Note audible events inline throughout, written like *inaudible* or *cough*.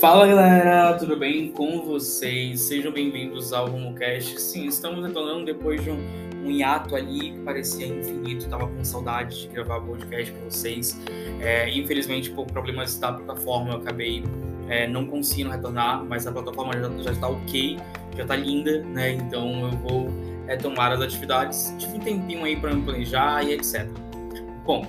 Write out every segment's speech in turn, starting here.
Fala galera, tudo bem com vocês? Sejam bem-vindos ao RumoCast. Sim, estamos retornando depois de um, um hiato ali que parecia infinito, tava com saudade de gravar podcast para vocês. É, infelizmente, por problemas da plataforma, eu acabei é, não conseguindo retornar, mas a plataforma já, já está ok, já está linda, né? Então eu vou retomar as atividades. Tive um tempinho aí para me planejar e etc. Bom,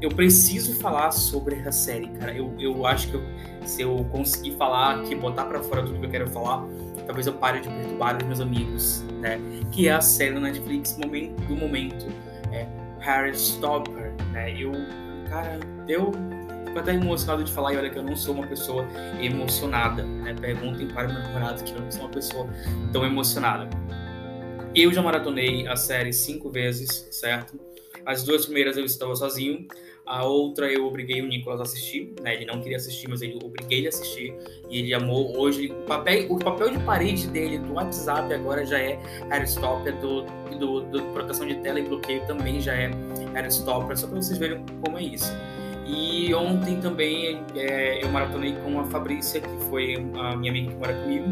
eu preciso falar sobre essa série, cara. Eu, eu acho que eu, se eu conseguir falar aqui, botar para fora tudo que eu quero falar, talvez eu pare de perturbar os meus amigos, né? Que é a série na Netflix momento, do momento, é Harry Stopper, né? Eu, cara, eu fico até emocionado de falar e olha que eu não sou uma pessoa emocionada, né? Perguntem para o meu namorado que eu não sou uma pessoa tão emocionada. Eu já maratonei a série cinco vezes, certo? As duas primeiras eu estava sozinho, a outra eu obriguei o Nicolas a assistir, né? Ele não queria assistir, mas eu obriguei ele a assistir. E ele amou. Hoje, o papel, o papel de parede dele do WhatsApp agora já é Aerostopper, do, do, do proteção de tela e bloqueio também já é Aerostopper, só para vocês verem como é isso. E ontem também é, eu maratonei com a Fabrícia, que foi a minha amiga que mora comigo.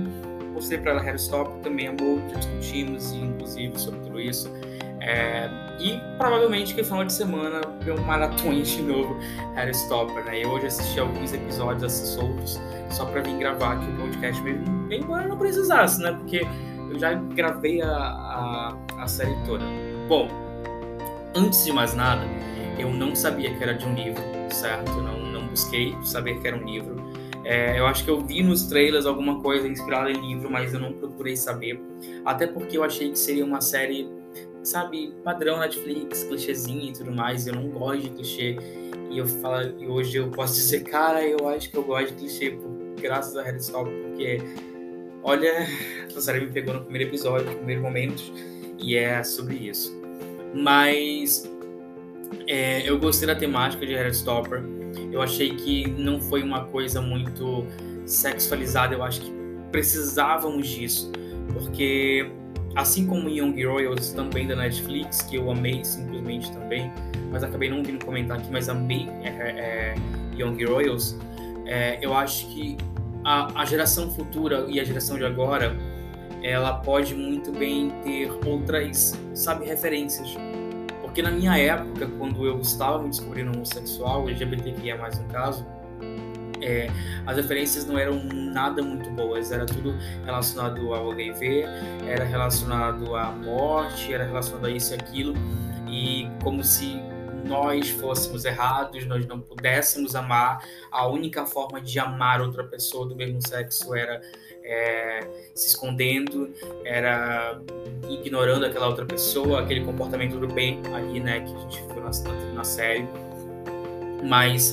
Mostrei para ela Aerostopper, também amou, já discutimos, inclusive, sobre tudo isso. É, e provavelmente que final de semana eu maratone de novo Harry Stopper, né? Eu hoje assisti alguns episódios assim, soltos só para vir gravar aqui o podcast mesmo, embora não precisasse, né? Porque eu já gravei a, a, a série toda. Bom, antes de mais nada, eu não sabia que era de um livro, certo? Não, não busquei saber que era um livro. É, eu acho que eu vi nos trailers alguma coisa inspirada em livro, mas eu não procurei saber. Até porque eu achei que seria uma série sabe, padrão Netflix, clichêzinho e tudo mais. Eu não gosto de clichê. E eu falo, e hoje eu posso *laughs* dizer, cara, eu acho que eu gosto de clichê graças a Harry Stop, porque olha, essa série me pegou no primeiro episódio, no primeiro momento, e é sobre isso. Mas é, eu gostei da temática de Harry Stopper. Eu achei que não foi uma coisa muito sexualizada. Eu acho que precisávamos disso, porque Assim como Young Royals também da Netflix, que eu amei simplesmente também, mas acabei não vindo comentar aqui, mas amei é, é, Young Royals. É, eu acho que a, a, geração futura e a geração de agora, ela pode muito bem ter outras, sabe, referências. Porque na minha época, quando eu estava me descobrindo homossexual, LGBTQIA mais no caso, é, as referências não eram nada muito boas, era tudo relacionado ao HIV, era relacionado à morte, era relacionado a isso e aquilo, e como se nós fôssemos errados, nós não pudéssemos amar, a única forma de amar outra pessoa do mesmo sexo era é, se escondendo, era ignorando aquela outra pessoa, aquele comportamento do bem ali, né, que a gente viu na, na série. Mas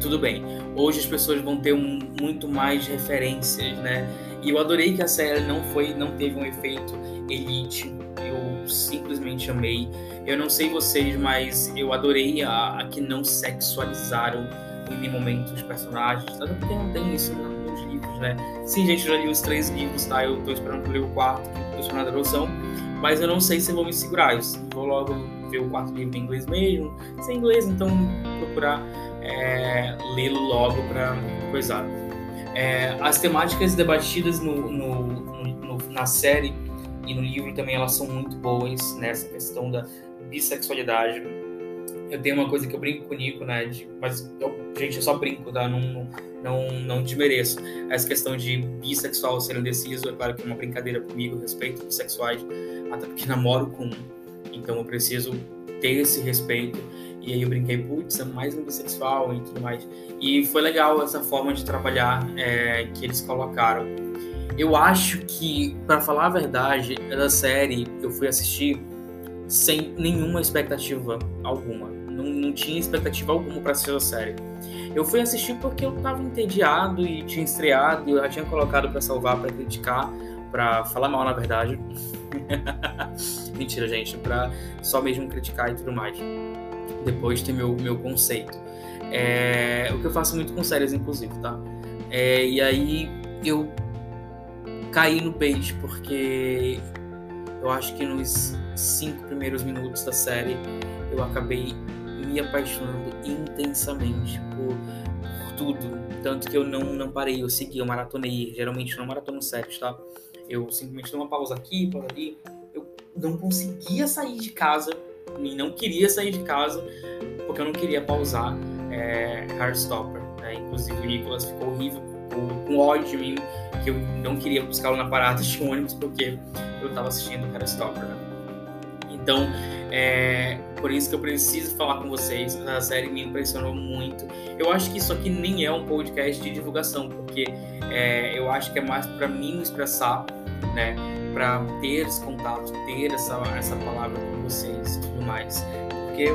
tudo bem. Hoje as pessoas vão ter um, muito mais referências, né? E eu adorei que a série não foi, não teve um efeito elite. Eu simplesmente amei. Eu não sei vocês, mas eu adorei a, a que não sexualizaram em nenhum momento os personagens. Até porque não tem isso nos livros, né? Sim, gente, eu já li os três livros, tá? Eu tô esperando por ler o quarto, que tô esperando a tradução. Mas eu não sei se eu vou me segurar. Eu vou logo ver o quarto livro em inglês mesmo. Se é inglês, então procurar é, lê-lo logo para coisar. É, as temáticas debatidas no, no, no, na série e no livro também elas são muito boas nessa questão da bissexualidade. Eu tenho uma coisa que eu brinco com o Nico, né? De, mas, eu, gente, eu só brinco, tá? Não, não, não desmereço. Essa questão de bissexual ser indeciso, é claro que é uma brincadeira comigo, respeito bissexuais, até porque namoro com um. Então eu preciso ter esse respeito. E aí eu brinquei, putz, é mais um bissexual e tudo mais. E foi legal essa forma de trabalhar é, que eles colocaram. Eu acho que, para falar a verdade, da série eu fui assistir sem nenhuma expectativa alguma. Não, não tinha expectativa alguma para assistir a série. Eu fui assistir porque eu tava entediado e tinha estreado, e eu já tinha colocado para salvar, para criticar, para falar mal, na verdade. *laughs* Mentira, gente, para só mesmo criticar e tudo mais depois ter meu, meu conceito. É, o que eu faço muito com séries, inclusive, tá? É, e aí eu caí no bait porque eu acho que nos cinco primeiros minutos da série eu acabei me apaixonando intensamente por, por tudo. Tanto que eu não, não parei, eu segui, eu maratonei. Geralmente eu não maratono séries, tá? Eu simplesmente dou uma pausa aqui, pausa ali. Eu não conseguia sair de casa e não queria sair de casa porque eu não queria pausar é, Heartstopper. Né? Inclusive o Nicolas ficou horrível, com, ódio de mim, que eu não queria buscá-lo na parada de ônibus porque eu estava assistindo Heartstopper. Né? Então, é por isso que eu preciso falar com vocês. A série me impressionou muito. Eu acho que isso aqui nem é um podcast de divulgação, porque é, eu acho que é mais para mim me expressar, né? Para ter esse contato, ter essa, essa palavra vocês e tudo mais. Porque,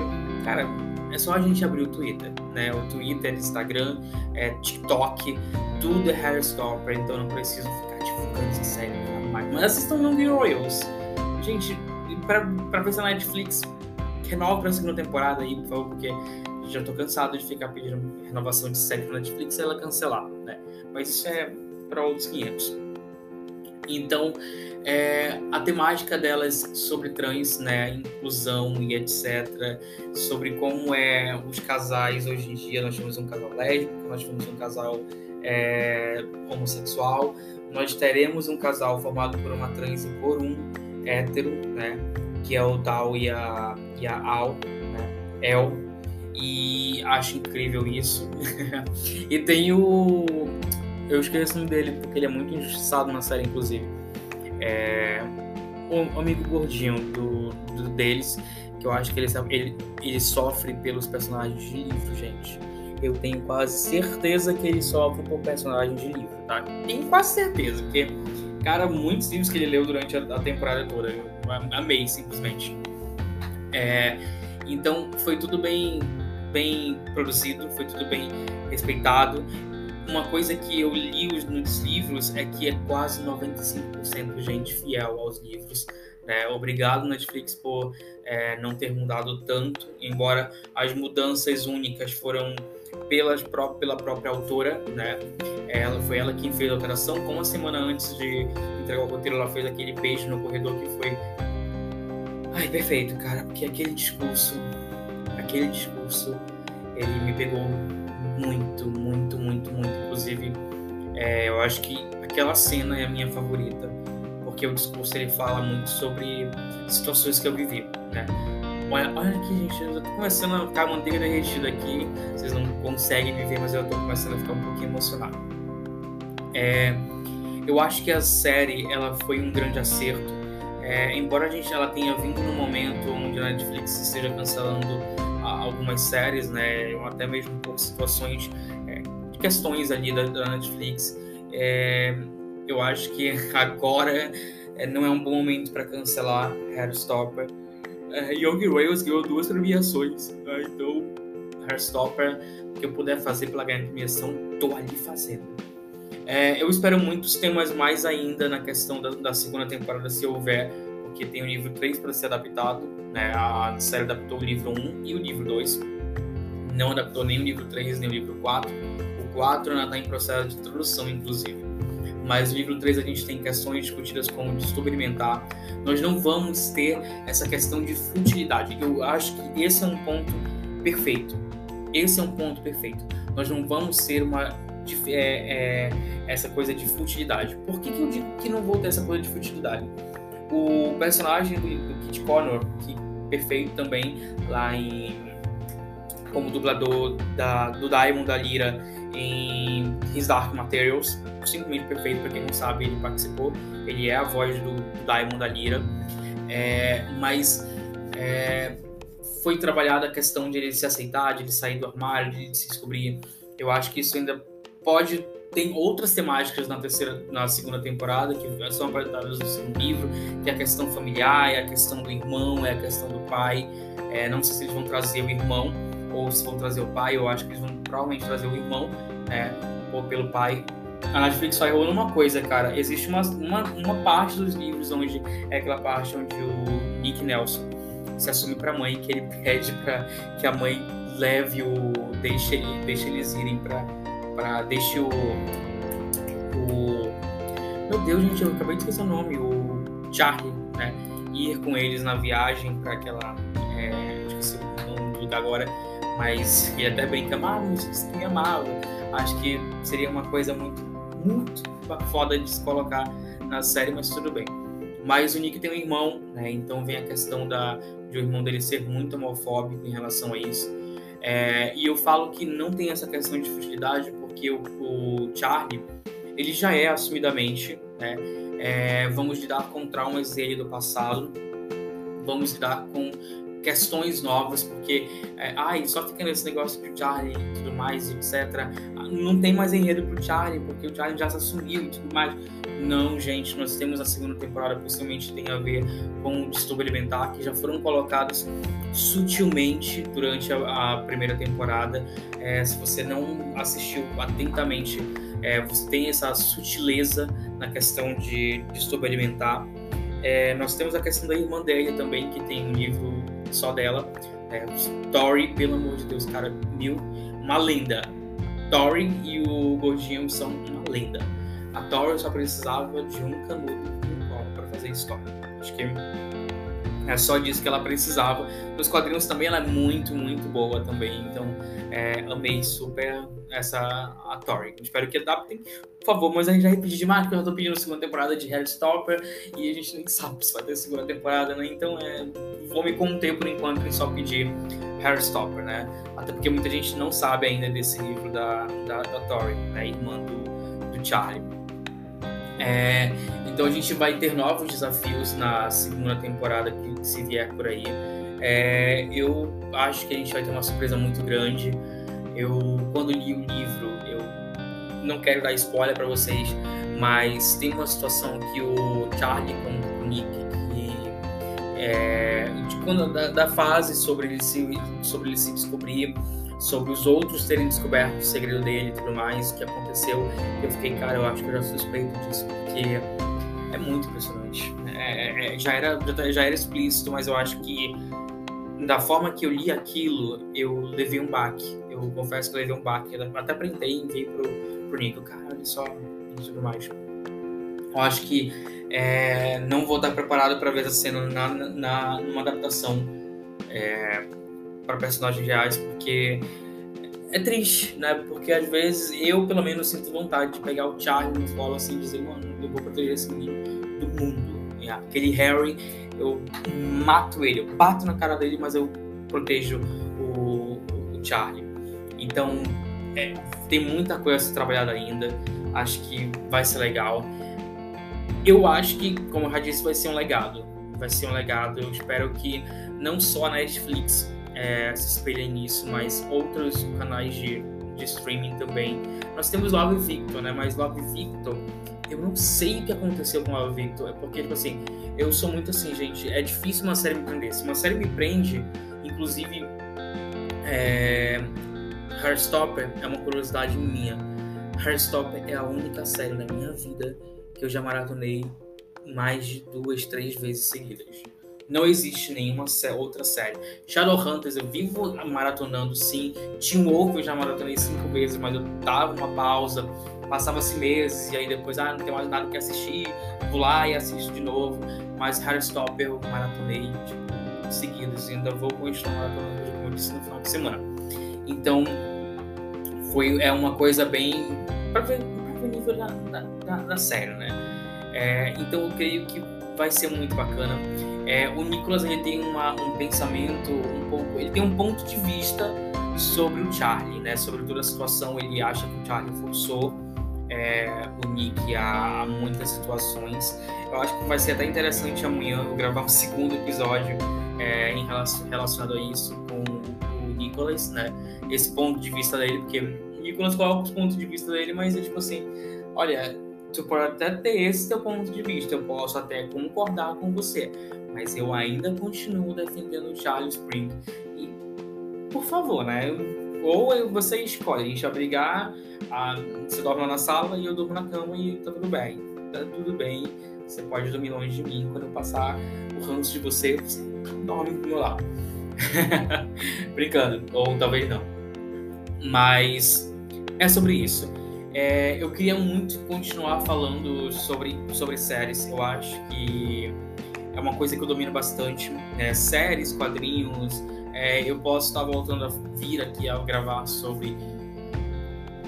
cara, é só a gente abrir o Twitter, né? O Twitter, Instagram, é, TikTok, tudo é Hairstopper, então não preciso ficar divulgando essa série mais. Mas assistam Young Royals. Gente, pra, pra ver se a Netflix renova pra segunda temporada aí, por favor, porque já tô cansado de ficar pedindo renovação de série pra Netflix e ela cancelar, né? Mas isso é para outros 500. Então, é, a temática delas sobre trans, né, inclusão e etc, sobre como é os casais hoje em dia, nós temos um casal lésbico, nós temos um casal é, homossexual, nós teremos um casal formado por uma trans e por um hétero, né, que é o Dal e a, e a Al, né, El, e acho incrível isso. *laughs* e tem o eu esqueço o nome dele porque ele é muito injustiçado na série, inclusive. É, o amigo gordinho do, do deles, que eu acho que ele, ele, ele sofre pelos personagens de livro, gente. Eu tenho quase certeza que ele sofre por personagens de livro, tá? Tenho quase certeza, porque, cara, muitos livros que ele leu durante a, a temporada toda, eu amei simplesmente. É, então, foi tudo bem, bem produzido, foi tudo bem respeitado uma coisa que eu li nos livros é que é quase 95% gente fiel aos livros. Né? Obrigado, Netflix, por é, não ter mudado tanto, embora as mudanças únicas foram pelas, pela própria autora, né? Ela foi ela quem fez a alteração. Como a semana antes de entregar o roteiro, ela fez aquele beijo no corredor que foi. Ai, perfeito, cara, porque aquele discurso, aquele discurso, ele me pegou muito, muito, muito, muito. Inclusive, é, eu acho que aquela cena é a minha favorita, porque o discurso ele fala muito sobre situações que eu vivi, né? Olha, olha aqui, gente, eu tô começando a ficar manteiga derretida aqui. Vocês não conseguem me ver, mas eu tô começando a ficar um pouquinho emocionado. É, eu acho que a série ela foi um grande acerto. É, embora a gente ela tenha vindo no momento onde a Netflix esteja cancelando algumas séries, né, ou até mesmo por situações, é, questões ali da, da Netflix. É, eu acho que *laughs* agora é, não é um bom momento para cancelar Hairstopper. É, Yogi Rails ganhou duas premiações, né, então Hairstopper, o que eu puder fazer pela ganhar premiação, tô ali fazendo. É, eu espero muitos temas mais ainda na questão da, da segunda temporada, se houver, porque tem o livro 3 para ser adaptado, né? A série adaptou o livro 1 e o livro 2. Não adaptou nem o livro 3 nem o livro 4. O 4 ainda está em processo de tradução, inclusive. Mas o livro 3 a gente tem questões discutidas como distúrbio alimentar. Nós não vamos ter essa questão de futilidade. Eu acho que esse é um ponto perfeito. Esse é um ponto perfeito. Nós não vamos ser uma é, é, essa coisa de futilidade. Por que, que eu digo que não vou ter essa coisa de futilidade? O personagem do, do Kit Connor, que perfeito também lá em como dublador da, do Diamond da Lira em His Dark Materials, simplesmente perfeito para quem não sabe, ele participou, ele é a voz do, do Diamond da Lira, é, mas é, foi trabalhada a questão de ele se aceitar, de ele sair do armário, de ele se descobrir. Eu acho que isso ainda pode tem outras temáticas na terceira, na segunda temporada que são apresentadas no segundo livro, que é a questão familiar, é a questão do irmão, é a questão do pai. É, não sei se eles vão trazer o irmão ou se vão trazer o pai. Eu acho que eles vão provavelmente trazer o irmão, né, ou pelo pai. A Netflix só errou numa coisa, cara. Existe uma, uma, uma parte dos livros onde é aquela parte onde o Nick Nelson se assume para a mãe que ele *laughs* pede para que a mãe leve o deixe, deixe eles irem para para deixe o, o meu Deus gente eu acabei de esquecer o nome o Charlie né ir com eles na viagem para aquela é, esqueci o nome do agora mas e até bem amava, mas que amava. Acho que seria uma coisa muito, muito foda de se colocar na série, mas tudo bem. Mas o Nick tem um irmão, né? Então vem a questão da, de o irmão dele ser muito homofóbico em relação a isso. É, e eu falo que não tem essa questão de futilidade porque o, o Charlie ele já é assumidamente, né? É, vamos lidar com traumas dele do passado, vamos lidar com questões novas, porque é, ai, só fica nesse negócio do Charlie e tudo mais, etc. Não tem mais enredo pro Charlie, porque o Charlie já se assumiu e tudo mais. Não, gente, nós temos a segunda temporada, possivelmente tem a ver com o distúrbio alimentar, que já foram colocados sutilmente durante a, a primeira temporada. É, se você não assistiu atentamente, é, você tem essa sutileza na questão de distúrbio alimentar. É, nós temos a questão da irmã dele também, que tem um livro só dela. É, Tori, pelo amor de Deus, cara, mil, uma lenda. Tori e o Gordinho são uma lenda. A Tori só precisava de um canudo no colo para fazer história. Acho que é só disso que ela precisava. Nos quadrinhos também ela é muito, muito boa também. Então, é, amei super essa a Tori. Espero que adaptem, por favor. Mas a gente já repetiu demais, porque eu já tô pedindo segunda temporada de Stopper e a gente nem sabe se vai ter segunda temporada, né? Então, é, vou me conter por enquanto em só pedir Stopper, né? Até porque muita gente não sabe ainda desse livro da, da, da Tori, né? Irmã do, do Charlie. É, então a gente vai ter novos desafios na segunda temporada que se vier por aí. É, eu acho que a gente vai ter uma surpresa muito grande. Eu, quando li o livro, eu não quero dar spoiler para vocês, mas tem uma situação que o Charlie com o Nick, que é, de quando, da, da, fase sobre ele, se, sobre ele se descobrir, sobre os outros terem descoberto o segredo dele e tudo mais, que aconteceu, eu fiquei, cara, eu acho que eu já suspeito disso, porque é muito impressionante. É, é, é já, era, já era explícito, mas eu acho que da forma que eu li aquilo, eu levei um baque. Eu confesso que eu levei um baque. Eu até printei e enviei pro, pro Nico. Cara, olha só, e tudo mais. Eu acho que é, não vou estar preparado para ver essa cena na, na, numa adaptação é, para personagens reais, porque é triste, né? Porque às vezes eu, pelo menos, sinto vontade de pegar o Charlie no colo assim e dizer, mano, eu vou proteger esse menino do mundo. E aquele Harry, eu mato ele, eu bato na cara dele, mas eu protejo o, o Charlie. Então, é, tem muita coisa a ser trabalhada ainda. Acho que vai ser legal. Eu acho que, como eu já disse, vai ser um legado. Vai ser um legado. Eu espero que não só a Netflix é, se espelhem nisso, mas outros canais de, de streaming também. Nós temos Love Victor, né? Mas Love Victor, eu não sei o que aconteceu com Love Victor. É porque, tipo assim, eu sou muito assim, gente. É difícil uma série me prender. Se uma série me prende, inclusive. É, Heartstopper é uma curiosidade minha. Heartstopper é a única série na minha vida que eu já maratonei mais de duas, três vezes seguidas. Não existe nenhuma outra série. Shadowhunters eu vivo maratonando sim. Team Wolf eu já maratonei cinco vezes, mas eu dava uma pausa. Passava-se meses e aí depois, ah, não tem mais nada que assistir. Vou lá e assisto de novo. Mas Stopper eu maratonei, tipo, seguidos. E ainda vou continuar maratonando, como eu disse, no final de semana. Então, foi, é uma coisa bem... para ver, o nível da, da, da, da série, né? É, então, eu creio que vai ser muito bacana. É, o Nicolas ele tem uma, um pensamento um pouco, ele tem um ponto de vista sobre o Charlie, né? Sobre toda a situação, ele acha que o Charlie forçou é, o Nick a, muitas situações. Eu acho que vai ser até interessante amanhã eu gravar um *laughs* segundo episódio é, em relação, relacionado a isso com o Nicolas, né? Esse ponto de vista dele, porque o Nicolas coloca os pontos de vista dele, mas é tipo assim, olha, tu pode até ter esse teu ponto de vista, eu posso até concordar com você, mas eu ainda continuo defendendo o Charles Spring. E, por favor, né? Ou você escolhe, a gente vai brigar, você dorme na sala e eu durmo na cama e tá tudo bem. Tá tudo bem, você pode dormir longe de mim. Quando eu passar o ranço de você, você dorme do meu lado. *laughs* Brincando, ou talvez não. Mas é sobre isso. É, eu queria muito continuar falando sobre, sobre séries. Eu acho que é uma coisa que eu domino bastante. Né? Séries, quadrinhos, É, eu posso estar voltando a vir aqui a gravar sobre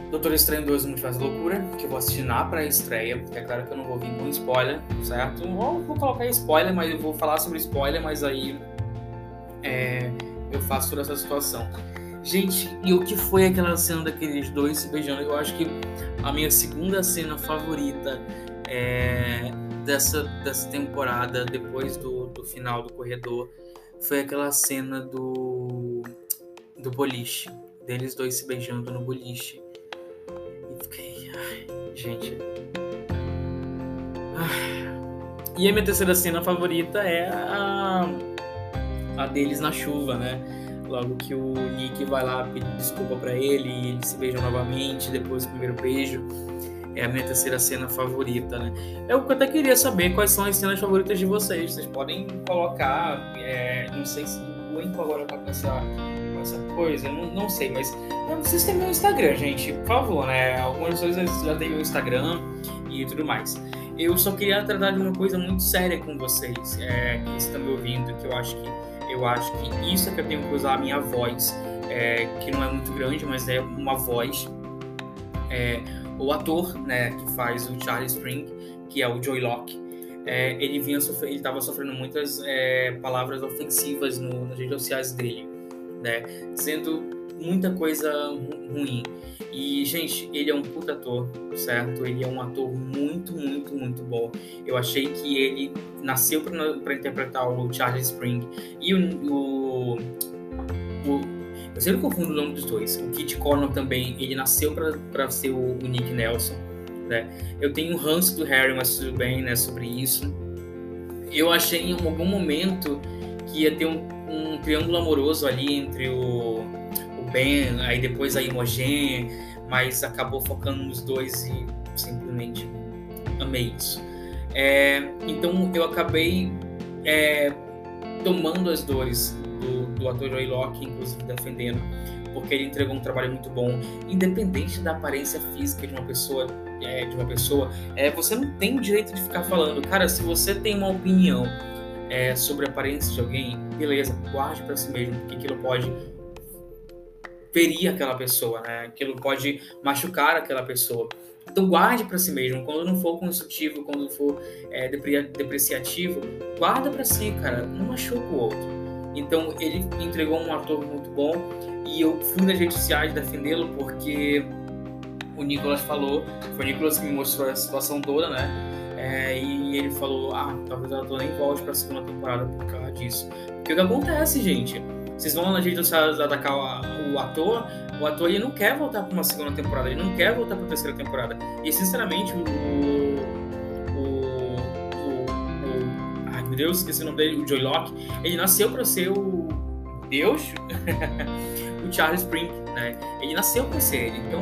Doutor Estranho 2 Multiverso da Loucura, que eu vou assistir na pré-estreia. É claro que eu não vou vir com spoiler, certo? Ou vou colocar spoiler, mas eu vou falar sobre spoiler, mas aí é, eu faço toda essa situação. Gente, e o que foi aquela cena daqueles dois se beijando? Eu acho que a minha segunda cena favorita é, dessa, dessa temporada, depois do, do final do corredor, foi aquela cena do, do boliche. Deles dois se beijando no boliche. E fiquei. Ai, gente. Ai. E a minha terceira cena favorita é a, a deles na chuva, né? Logo que o Nick vai lá pedir desculpa para ele e eles se beijam novamente depois do primeiro beijo. É a minha terceira cena favorita, né? Eu até queria saber quais são as cenas favoritas de vocês. Vocês podem colocar. É, não sei se o Enco agora tá com essa, com essa coisa, não, não sei, mas vocês têm meu Instagram, gente, por favor, né? Algumas coisas já têm meu Instagram e tudo mais. Eu só queria tratar de uma coisa muito séria com vocês, é, que estão me ouvindo, que eu acho que eu acho que isso é que eu tenho que usar a minha voz, é, que não é muito grande, mas é uma voz. É, o ator, né, que faz o Charlie Spring, que é o Joy Locke, é, ele vinha ele estava sofrendo muitas é, palavras ofensivas no, nas redes sociais dele, né, dizendo muita coisa ruim. E, gente, ele é um puta ator, certo? Ele é um ator muito, muito, muito bom. Eu achei que ele nasceu para interpretar o Charlie Spring e o, o, o eu sempre confundo o nome dos dois. O Kit Connor também, ele nasceu para ser o, Nick Nelson, né? Eu tenho um ranço do Harry, mas tudo bem, né, sobre isso. Eu achei em algum momento que ia ter um, um triângulo amoroso ali entre o Ben, aí depois a Imogen, mas acabou focando nos dois e simplesmente amei isso. É, então eu acabei é, tomando as dores do, do ator Joey Locke, inclusive defendendo, porque ele entregou um trabalho muito bom, independente da aparência física de uma pessoa. É, de uma pessoa, é, você não tem o direito de ficar falando, cara. Se você tem uma opinião é, sobre a aparência de alguém, beleza, guarde para si mesmo, porque aquilo pode ferir aquela pessoa, né? Aquilo pode machucar aquela pessoa. Então guarde para si mesmo. Quando não for construtivo, quando for é, depreciativo, guarda para si, cara. Não machuca o outro. Então ele entregou um ator muito bom e eu fui nas redes sociais defendê-lo porque o Nicolas falou, foi o Nicolas que me mostrou a situação toda, né? É, e ele falou, ah, talvez ela nem volte para segunda temporada por causa disso. Porque o que acontece, gente? Vocês vão sociais atacar o, ator, o ator ele não quer voltar para uma segunda temporada, ele não quer voltar para a terceira temporada. E sinceramente, o, o, o, o ai meu Deus, esqueci o nome dele, o Joy Locke, ele nasceu para ser o Deus, *laughs* o Charles Spring, né? Ele nasceu para ser ele. Então,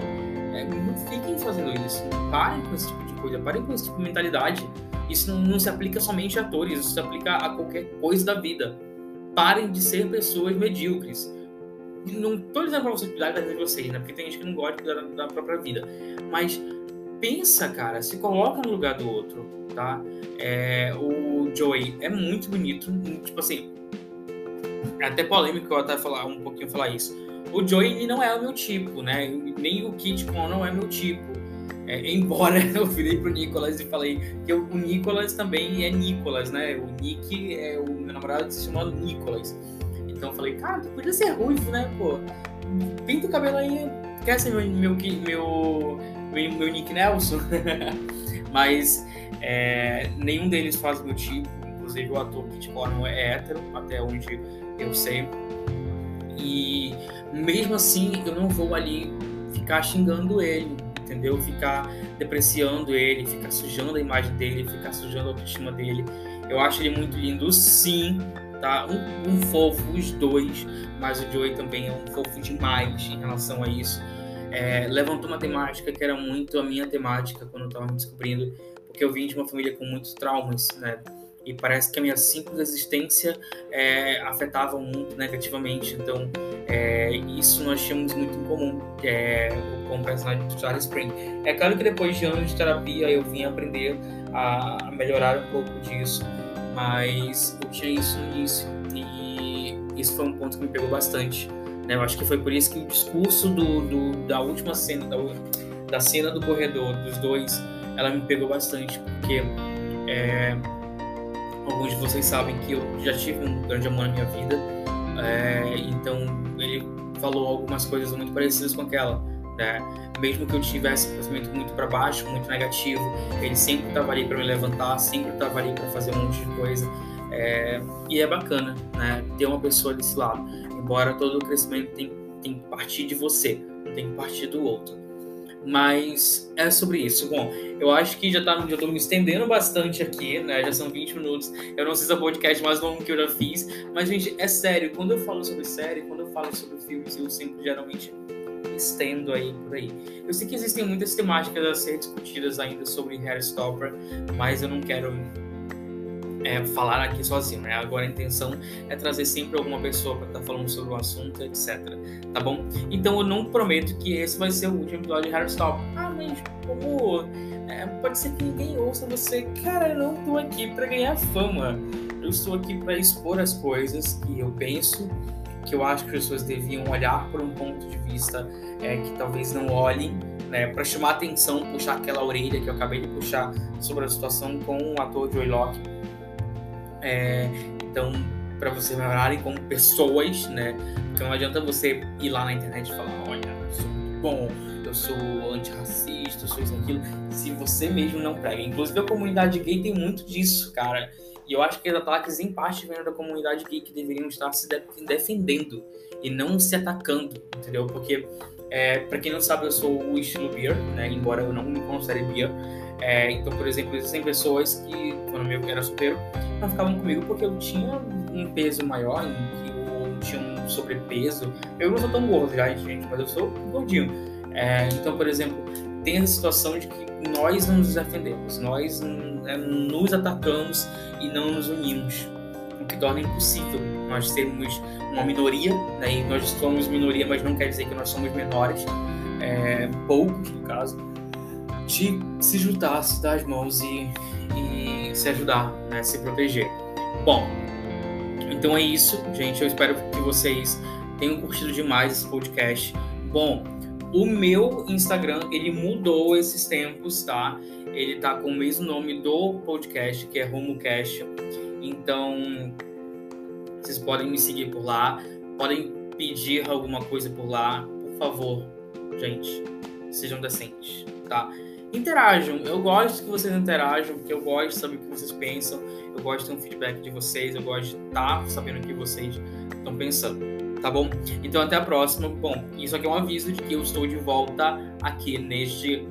é, não fiquem fazendo isso, parem com esse tipo de coisa, parem com esse tipo de mentalidade. Isso não, não se aplica somente a atores, isso se aplica a qualquer coisa da vida parem de ser pessoas medíocres. Não estou dizendo para vocês cuidar da vida de vocês, né? Porque tem gente que não gosta de cuidar da, própria vida. Mas pensa, cara, se coloca no lugar do outro, tá? É, o Joey é muito bonito, tipo assim, é até polêmico eu até falar um pouquinho falar isso. O Joey não é o meu tipo, né? Nem o Kit Con não é meu tipo. É, embora *laughs* eu virei pro Nicolas e falei que o Nicolas também é Nicolas, né? O Nick, é, o meu namorado se chama Nicolas. Então eu falei, cara, tu podia ser ruivo, né, pô? Pinta o cabelo aí, quer ser meu, meu, meu, meu, meu Nick Nelson? *laughs* Mas é, nenhum deles faz meu tipo, inclusive o ator Kit Cornell é hétero, até onde eu sei. E mesmo assim, eu não vou ali ficar xingando ele, entendeu? Ficar depreciando ele, ficar sujando a imagem dele, ficar sujando a autoestima dele. Eu acho ele muito lindo, sim, tá? Um, um fofo, os dois, mas o Joey também é um fofo demais em relação a isso. É, levantou uma temática que era muito a minha temática quando eu estava me descobrindo, porque eu vim de uma família com muitos traumas, né? E parece que a minha simples existência é, afetava o mundo negativamente. Então, é, isso nós tínhamos muito em comum é, com o personagem do Charles Spring. É claro que depois de anos de terapia eu vim aprender a, melhorar um pouco disso, mas eu tinha isso no início. E isso foi um ponto que me pegou bastante. Né? Eu acho que foi por isso que o discurso do, do da última cena, da, da cena do corredor dos dois, ela me pegou bastante, porque é, alguns de vocês sabem que eu já tive um grande amor na minha vida, é, então ele falou algumas coisas muito parecidas com aquela. Né? Mesmo que eu tivesse um pensamento muito para baixo, muito negativo, ele sempre estava ali para me levantar, sempre estava ali para fazer um monte de coisa. É, e é bacana, né? Ter uma pessoa desse lado. Embora todo o crescimento tem, tem que partir de você, não tem que partir do outro. Mas é sobre isso. Bom, eu acho que já, tá, já tô me estendendo bastante aqui, né? Já são 20 minutos. Eu não sei se é o podcast mais longo que eu já fiz. Mas, gente, é sério. Quando eu falo sobre série, quando eu falo sobre filmes, eu sempre geralmente estendo aí por aí. Eu sei que existem muitas temáticas a ser discutidas ainda sobre Stopper, mas eu não quero é, falar aqui sozinho, né? Agora a intenção é trazer sempre alguma pessoa para estar tá falando sobre o assunto, etc. Tá bom? Então eu não prometo que esse vai ser o último episódio de Stopper. Ah, mas como é, pode ser que ninguém ouça você. Cara, eu não tô aqui para ganhar fama. Eu estou aqui para expor as coisas que eu penso que eu acho que as pessoas deviam olhar por um ponto de vista é, que talvez não olhem, né, para chamar atenção, puxar aquela orelha que eu acabei de puxar sobre a situação com o ator Joey Locke. É, então, para vocês melhorarem como pessoas, né, porque não adianta você ir lá na internet e falar, olha, eu sou bom, eu sou antirracista, eu sou isso aquilo, se você mesmo não prega. Inclusive a comunidade gay tem muito disso, cara e eu acho que os ataques, em parte, vêm da comunidade gay que deveriam estar se defendendo e não se atacando, entendeu? Porque, é, para quem não sabe, eu sou o estilo beer, né? Embora eu não me considere beer. É, então, por exemplo, existem pessoas que, quando eu era solteiro, não ficavam comigo porque eu tinha um peso maior, eu tinha um sobrepeso. Eu não sou tão gordo já, gente, mas eu sou gordinho. É, então, por exemplo, tem essa situação de que nós não nos defendemos, nós é, nos atacamos e não nos unimos, que torna impossível nós sermos uma minoria, né? nós somos minoria, mas não quer dizer que nós somos menores, é, poucos no caso, de se juntar, se dar as mãos e, e se ajudar, né? se proteger. Bom, então é isso, gente. Eu espero que vocês tenham curtido demais esse podcast. Bom, o meu Instagram, ele mudou esses tempos, tá? Ele tá com o mesmo nome do podcast, que é RomoCast. Então, vocês podem me seguir por lá, podem pedir alguma coisa por lá, por favor, gente, sejam decentes, tá? Interajam, eu gosto que vocês interajam, porque eu gosto de saber o que vocês pensam, eu gosto de ter um feedback de vocês, eu gosto de estar tá sabendo o que vocês estão pensando tá bom? Então até a próxima. Bom, isso aqui é um aviso de que eu estou de volta aqui neste.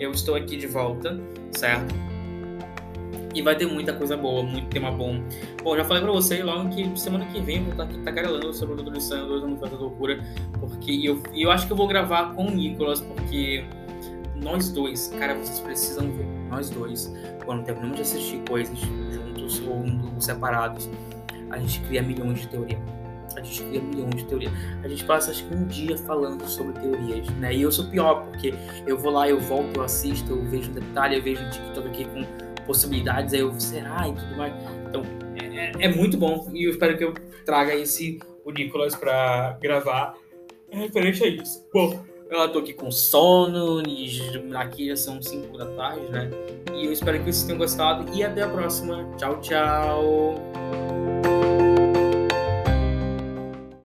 Eu estou aqui de volta, certo? E vai ter muita coisa boa, muito tema bom. Bom, já falei pra você logo que semana que vem vou estar aqui tagarelando sobre o Doutor Estranho 2 Não Faz Loucura. Porque eu, eu acho que eu vou gravar com o Nicolas, porque nós dois, cara, vocês precisam ver. Nós dois, quando terminamos de assistir coisas juntos ou separados, a gente cria milhões de teorias a gente cria milhões de teorias. A gente passa acho que um dia falando sobre teorias, né? E eu sou pior, porque eu vou lá, eu volto, eu assisto, eu vejo um detalhe, eu vejo um TikTok aqui com possibilidades, aí eu, será? E tudo mais. Então, é, é, é muito bom e eu espero que eu traga esse o Nicolas para gravar é referente a isso. Bom, eu tô aqui com sono, e aqui já são 5 da tarde, né? E eu espero que vocês tenham gostado e até a próxima. Tchau, tchau!